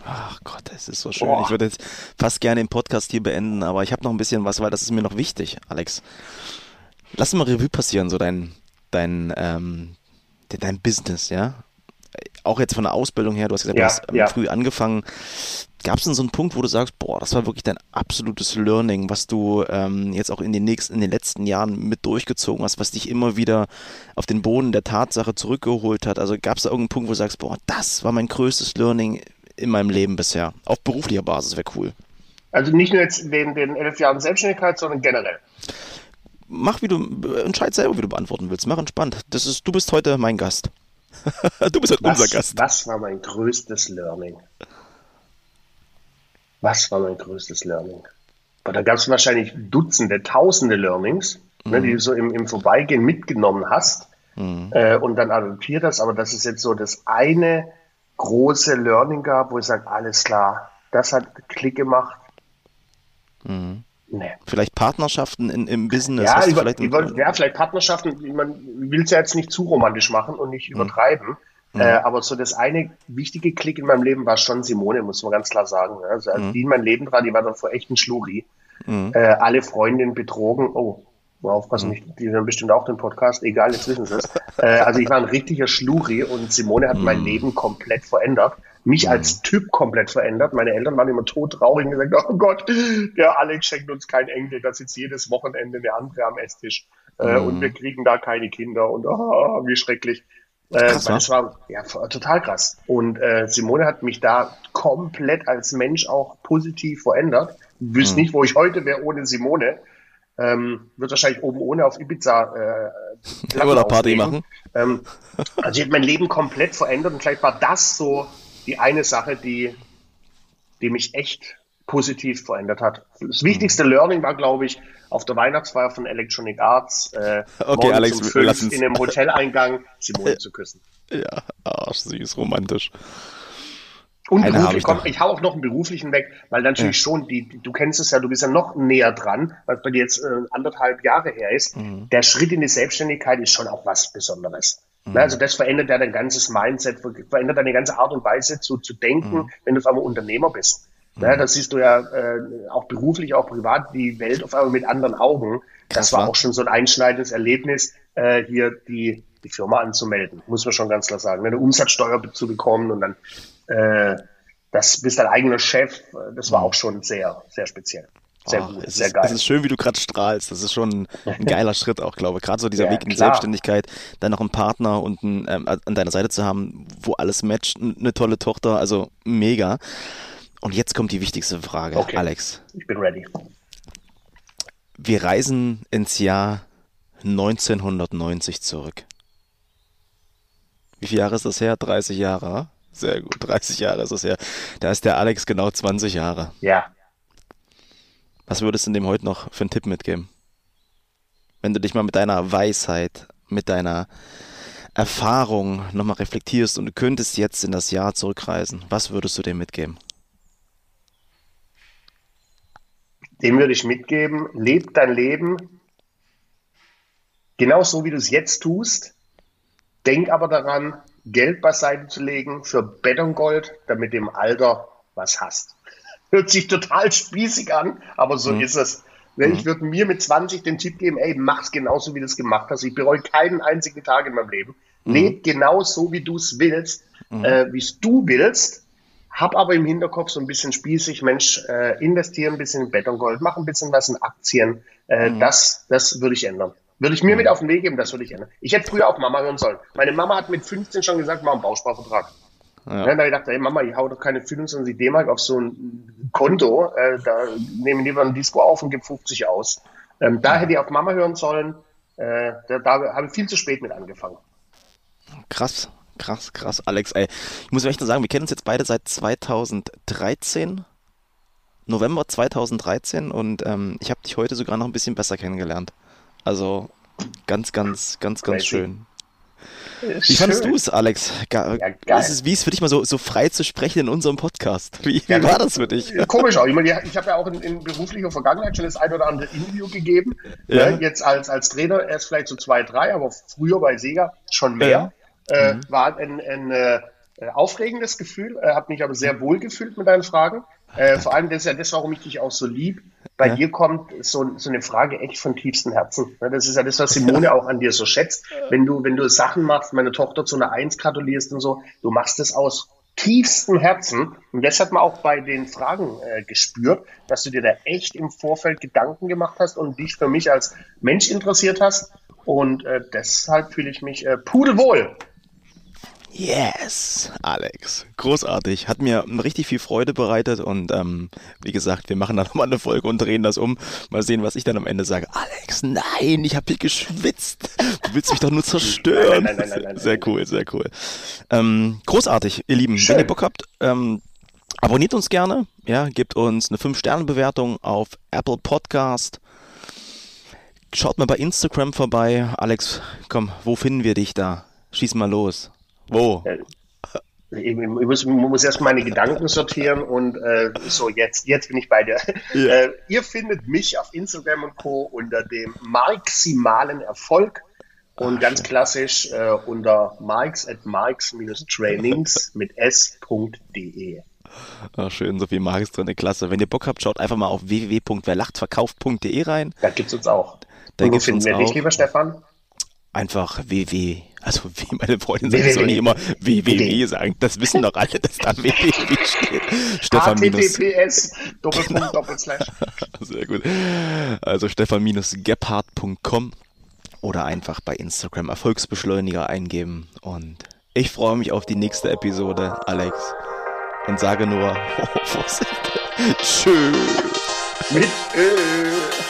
[SPEAKER 1] Ach Gott, es ist so schön. Boah. Ich würde jetzt fast gerne den Podcast hier beenden, aber ich habe noch ein bisschen was, weil das ist mir noch wichtig, Alex. Lass mal Revue passieren, so dein, dein, ähm, dein Business, ja. Auch jetzt von der Ausbildung her, du hast gesagt, ja, du hast ähm, ja. früh angefangen. Gab es denn so einen Punkt, wo du sagst, boah, das war wirklich dein absolutes Learning, was du ähm, jetzt auch in den nächsten, in den letzten Jahren mit durchgezogen hast, was dich immer wieder auf den Boden der Tatsache zurückgeholt hat? Also gab es da irgendeinen Punkt, wo du sagst, boah, das war mein größtes Learning in meinem Leben bisher? Auf beruflicher Basis wäre cool.
[SPEAKER 2] Also nicht nur jetzt den, den elf Jahren Selbstständigkeit, sondern generell.
[SPEAKER 1] Mach, wie du, entscheid selber, wie du beantworten willst. Mach entspannt. Das ist, du bist heute mein Gast. du bist halt was, unser Gast.
[SPEAKER 2] Was war mein größtes Learning? Was war mein größtes Learning? Aber da gab es wahrscheinlich Dutzende, Tausende Learnings, mhm. ne, die du so im, im Vorbeigehen mitgenommen hast mhm. äh, und dann adoptiert hast. Aber das ist jetzt so das eine große Learning gab, wo ich sage, alles klar, das hat Klick gemacht.
[SPEAKER 1] Mhm. Nee. Vielleicht Partnerschaften in, im Business.
[SPEAKER 2] Ja, über, vielleicht, über, ja, vielleicht Partnerschaften, man will es ja jetzt nicht zu romantisch machen und nicht mhm. übertreiben. Mhm. Äh, aber so das eine wichtige Klick in meinem Leben war schon Simone, muss man ganz klar sagen. Also als mhm. die in mein Leben trat, die war dann vor echten Schluri. Mhm. Äh, alle Freundinnen betrogen. Oh, mal aufpassen, mhm. die hören bestimmt auch den Podcast. Egal, jetzt wissen sie es. äh, also ich war ein richtiger Schluri und Simone hat mein mhm. Leben komplett verändert. Mich mhm. als Typ komplett verändert. Meine Eltern waren immer todtraurig und gesagt, oh Gott, der Alex schenkt uns kein Enkel, da sitzt jedes Wochenende eine andere am Esstisch. Äh, und wir kriegen da keine Kinder und oh, wie schrecklich. Äh, krass, das war ja total krass. Und äh, Simone hat mich da komplett als Mensch auch positiv verändert. Ich wüsste hm. nicht, wo ich heute wäre ohne Simone. Ähm, wird wahrscheinlich oben ohne auf Ibiza
[SPEAKER 1] äh, Oder Party machen.
[SPEAKER 2] Ähm, also ich hat mein Leben komplett verändert und vielleicht war das so die eine Sache, die, die mich echt positiv verändert hat. Das wichtigste Learning war, glaube ich, auf der Weihnachtsfeier von Electronic Arts äh,
[SPEAKER 1] okay, Alex, um fünf
[SPEAKER 2] in einem Hoteleingang Simone zu küssen.
[SPEAKER 1] Ja, arsch süß, romantisch.
[SPEAKER 2] Und beruflich, ich, komm, ich hau auch noch einen beruflichen weg, weil natürlich ja. schon, die, du kennst es ja, du bist ja noch näher dran, weil es bei dir jetzt äh, anderthalb Jahre her ist. Mhm. Der Schritt in die Selbstständigkeit ist schon auch was Besonderes. Mhm. Also das verändert ja dein ganzes Mindset, verändert deine ganze Art und Weise zu, zu denken, mhm. wenn du auf einmal Unternehmer bist. Ja, mhm. das siehst du ja äh, auch beruflich, auch privat, die Welt auf einmal mit anderen Augen. Das war auch schon so ein einschneidendes Erlebnis, äh, hier die, die Firma anzumelden, muss man schon ganz klar sagen. Eine Umsatzsteuer zu bekommen und dann äh, das bist dein eigener Chef, das war mhm. auch schon sehr, sehr speziell. Sehr
[SPEAKER 1] oh, gut, sehr ist, geil. Das ist schön, wie du gerade strahlst. Das ist schon ein geiler Schritt auch, glaube ich. Gerade so dieser ja, Weg in die klar. Selbstständigkeit, dann noch einen Partner und einen, ähm, an deiner Seite zu haben, wo alles matcht, eine tolle Tochter, also mega. Und jetzt kommt die wichtigste Frage, okay. Alex.
[SPEAKER 2] Ich bin ready.
[SPEAKER 1] Wir reisen ins Jahr 1990 zurück. Wie viele Jahre ist das her? 30 Jahre? Sehr gut, 30 Jahre ist das her. Da ist der Alex genau 20 Jahre.
[SPEAKER 2] Ja.
[SPEAKER 1] Was würdest du dem heute noch für einen Tipp mitgeben? Wenn du dich mal mit deiner Weisheit, mit deiner Erfahrung nochmal reflektierst und du könntest jetzt in das Jahr zurückreisen, was würdest du dem mitgeben?
[SPEAKER 2] Dem würde ich mitgeben, leb dein Leben genauso wie du es jetzt tust. Denk aber daran, Geld beiseite zu legen für Betongold, damit du im Alter was hast. Hört sich total spießig an, aber so mhm. ist es. Mhm. Ich würde mir mit 20 den Tipp geben, ey, mach's genauso, wie du es gemacht hast. Ich bereue keinen einzigen Tag in meinem Leben. Mhm. Leb genau so, wie du es willst, mhm. äh, wie es du willst. Hab aber im Hinterkopf so ein bisschen spießig, Mensch, äh, investiere ein bisschen in Betongold, mach ein bisschen was in Aktien. Äh, mhm. Das, das würde ich ändern. Würde ich mir mit auf den Weg geben, das würde ich ändern. Ich hätte früher auf Mama hören sollen. Meine Mama hat mit 15 schon gesagt, mach einen Bausparvertrag. Ja. Ja, da habe ich gedacht, ey Mama, ich hau doch keine 25 D-Mark auf so ein Konto, äh, da nehme ich lieber ein Disco auf und gebe 50 aus. Ähm, da hätte ich auf Mama hören sollen. Äh, da, da habe ich viel zu spät mit angefangen.
[SPEAKER 1] Krass, krass, krass, Alex, ey. Ich muss echt nur sagen, wir kennen uns jetzt beide seit 2013. November 2013 und ähm, ich habe dich heute sogar noch ein bisschen besser kennengelernt. Also ganz, ganz, ganz, ganz Crazy. schön. Wie fandest du es, Alex? Ja, geil. Ist wie ist es für dich mal so, so frei zu sprechen in unserem Podcast? Wie, ja, war das für dich?
[SPEAKER 2] Komisch auch. Ich, meine, ich habe ja auch in, in, beruflicher Vergangenheit schon das ein oder andere Interview gegeben. Ja. Ne? Jetzt als, als Trainer erst vielleicht so zwei, drei, aber früher bei Sega schon mehr. Äh, mhm. War ein, ein äh, aufregendes Gefühl, äh, habe mich aber sehr wohl gefühlt mit deinen Fragen. Äh, vor allem, das ist ja das, warum ich dich auch so lieb. Bei ja. dir kommt so, so eine Frage echt von tiefstem Herzen. Das ist ja das, was Simone auch an dir so schätzt. Wenn du, wenn du Sachen machst, meine Tochter zu einer Eins gratulierst und so, du machst das aus tiefstem Herzen. Und das hat man auch bei den Fragen äh, gespürt, dass du dir da echt im Vorfeld Gedanken gemacht hast und dich für mich als Mensch interessiert hast. Und äh, deshalb fühle ich mich äh, pudelwohl
[SPEAKER 1] Yes, Alex. Großartig. Hat mir richtig viel Freude bereitet und ähm, wie gesagt, wir machen dann nochmal eine Folge und drehen das um. Mal sehen, was ich dann am Ende sage. Alex, nein, ich habe hier geschwitzt. Du willst mich doch nur zerstören. Nein, nein, nein, nein, sehr cool, sehr cool. Ähm, großartig, ihr Lieben. Schön. Wenn ihr Bock habt, ähm, abonniert uns gerne. Ja, gebt uns eine 5-Sterne-Bewertung auf Apple Podcast. Schaut mal bei Instagram vorbei. Alex, komm, wo finden wir dich da? Schieß mal los. Wo? Äh,
[SPEAKER 2] ich muss, muss erst meine Gedanken sortieren und äh, so, jetzt, jetzt bin ich bei dir. Ja. Äh, ihr findet mich auf Instagram und Co. unter dem maximalen Erfolg und Ach, ganz klassisch äh, unter marks at marks-trainings mit s.de.
[SPEAKER 1] Ach, schön, so viel Marks drin, klasse. Wenn ihr Bock habt, schaut einfach mal auf www.werlachtverkauft.de rein.
[SPEAKER 2] Da gibt es uns auch. Da gibt es uns wir auch. dich, lieber Stefan?
[SPEAKER 1] Einfach www also wie meine Freundin sagt, soll nicht immer www sagen. Das wissen doch alle, dass da www steht.
[SPEAKER 2] Stefan HTTPS, Doppelpunkt, Doppelslash.
[SPEAKER 1] Sehr gut. Also stefan-gebhardt.com oder einfach bei Instagram Erfolgsbeschleuniger eingeben. Und ich freue mich auf die nächste Episode, Alex. Und sage nur, oh, Vorsicht. Tschüss. Mit Öl.